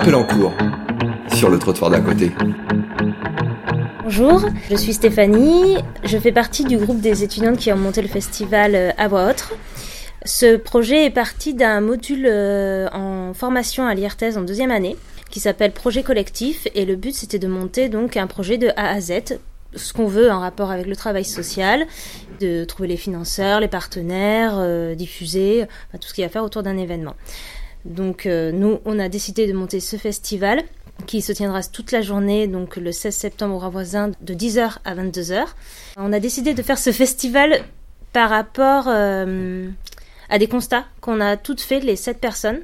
appel en cours sur le trottoir d'à côté. Bonjour, je suis Stéphanie, je fais partie du groupe des étudiantes qui ont monté le festival euh, à voix haute. Ce projet est parti d'un module euh, en formation à l'IRTES en deuxième année qui s'appelle Projet collectif et le but c'était de monter donc un projet de A à Z ce qu'on veut en rapport avec le travail social, de trouver les financeurs, les partenaires, euh, diffuser, tout ce qu'il y a à faire autour d'un événement. Donc euh, nous, on a décidé de monter ce festival qui se tiendra toute la journée, donc le 16 septembre au Ravoisin, de 10h à 22h. On a décidé de faire ce festival par rapport euh, à des constats qu'on a toutes fait, les sept personnes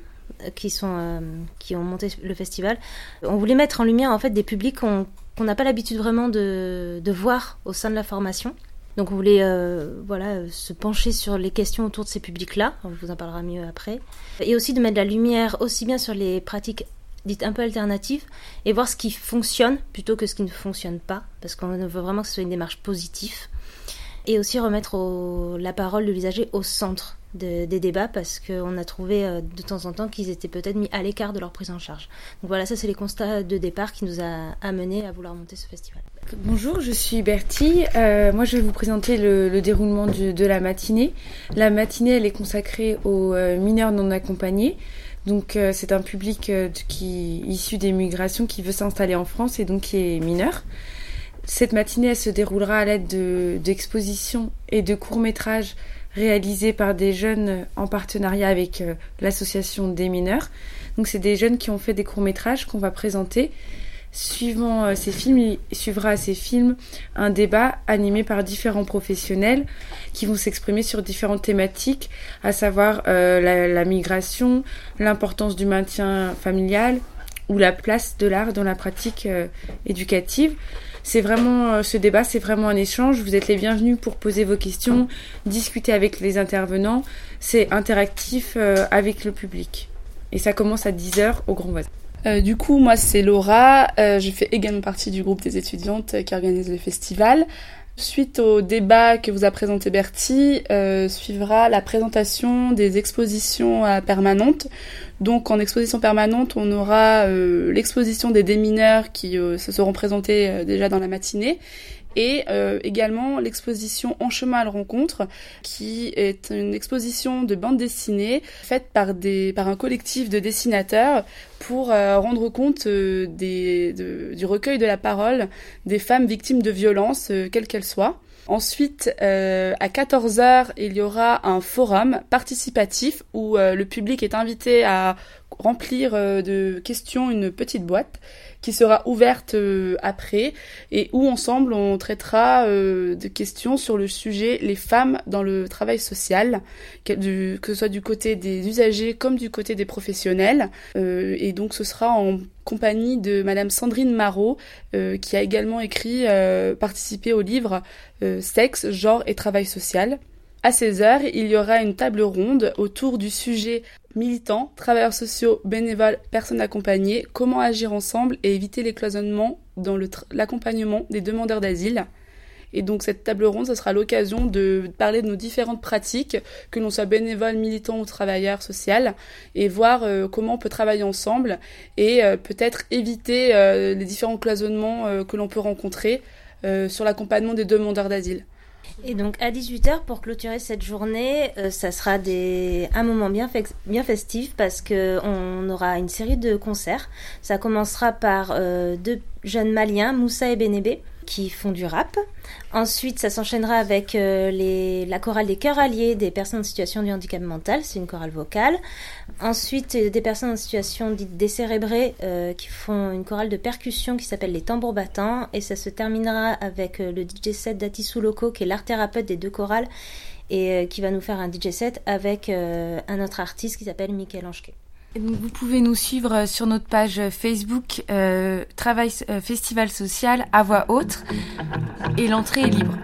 qui, sont, qui ont monté le festival. On voulait mettre en lumière en fait des publics qu'on n'a pas l'habitude vraiment de, de, voir au sein de la formation. Donc on voulait euh, voilà, se pencher sur les questions autour de ces publics-là, on vous en parlera mieux après, et aussi de mettre la lumière aussi bien sur les pratiques dites un peu alternatives et voir ce qui fonctionne plutôt que ce qui ne fonctionne pas, parce qu'on veut vraiment que ce soit une démarche positive, et aussi remettre la parole de l'usager au centre des débats parce qu'on a trouvé euh, de temps en temps qu'ils étaient peut-être mis à l'écart de leur prise en charge. Donc voilà, ça c'est les constats de départ qui nous a amenés à vouloir monter ce festival. Bonjour, je suis Bertie. Euh, moi, je vais vous présenter le, déroulement de la matinée. La matinée, elle est consacrée aux euh, mineurs non accompagnés. Donc, euh, c'est un public qui issu des migrations qui veut s'installer en France et donc qui est mineur. Cette matinée, elle se déroulera à l'aide d'expositions et de courts-métrages réalisés par des jeunes en partenariat avec l'association des mineurs. Donc, c'est des jeunes qui ont fait des courts-métrages qu'on va présenter Suivant euh, ces films, il suivra à ces films un débat animé par différents professionnels qui vont s'exprimer sur différentes thématiques, à savoir euh, la, migration, l'importance du maintien familial ou la place de l'art dans la pratique euh, éducative. C'est vraiment ce débat, c'est vraiment un échange. Vous êtes les bienvenus pour poser vos questions, discuter avec les intervenants. C'est interactif avec le public. Et ça commence à 10h au Grand Voisin. Euh, du coup, moi, c'est Laura. Euh, je fais également partie du groupe des étudiantes qui organise le festival. Suite au débat que vous a présenté Bertie, euh, suivra la présentation des expositions permanentes. Donc en exposition permanente, on aura l'exposition des démineurs qui se seront présentés déjà dans la matinée et euh, également l'exposition En chemin à la rencontre, qui est une exposition de bande dessinée faite par, des, par un collectif de dessinateurs pour euh, rendre compte euh, du recueil de la parole des femmes victimes de violences, quelles qu'elles soient. Ensuite, euh, à 14h, il y aura un forum participatif où euh, le public est invité à remplir euh, de questions une petite boîte qui sera ouverte après et où ensemble on traitera de questions sur le sujet les femmes dans le travail social, que, ce soit du côté des usagers comme du côté des professionnels. et donc ce sera en compagnie de Madame Sandrine Marot, euh, qui a également écrit, euh, participé au livre euh, Sexe, genre et travail social. À 16h, il y aura une table ronde autour du sujet militant, travailleurs sociaux, bénévoles, personnes accompagnées, comment agir ensemble et éviter les cloisonnements dans l'accompagnement des demandeurs d'asile. Et donc cette table ronde, ce sera l'occasion de parler de nos différentes pratiques, que l'on soit bénévole, militant ou travailleur social, et voir euh, comment on peut travailler ensemble et euh, peut-être éviter euh, les différents cloisonnements que l'on peut rencontrer sur l'accompagnement des demandeurs d'asile. Et donc à 18h pour clôturer cette journée, ça sera des, un moment bien, bien festif parce qu'on aura une série de concerts. Ça commencera par deux jeunes maliens, Moussa et Benébé, qui font du rap. Ensuite, ça s'enchaînera avec euh, la chorale des chœurs alliés des personnes en situation de handicap mental, c'est une chorale vocale. Ensuite, euh, des personnes en situation dite décérébrée euh, qui font une chorale de percussion qui s'appelle les tambours battants. Et ça se terminera avec le DJ set d'Atisou Loco, qui est l'art thérapeute des deux chorales, et qui va nous faire un DJ set avec un autre artiste qui s'appelle Michael Vous pouvez nous suivre euh, sur notre page Facebook euh, Travail euh, Festival Social à voix haute et l'entrée est libre.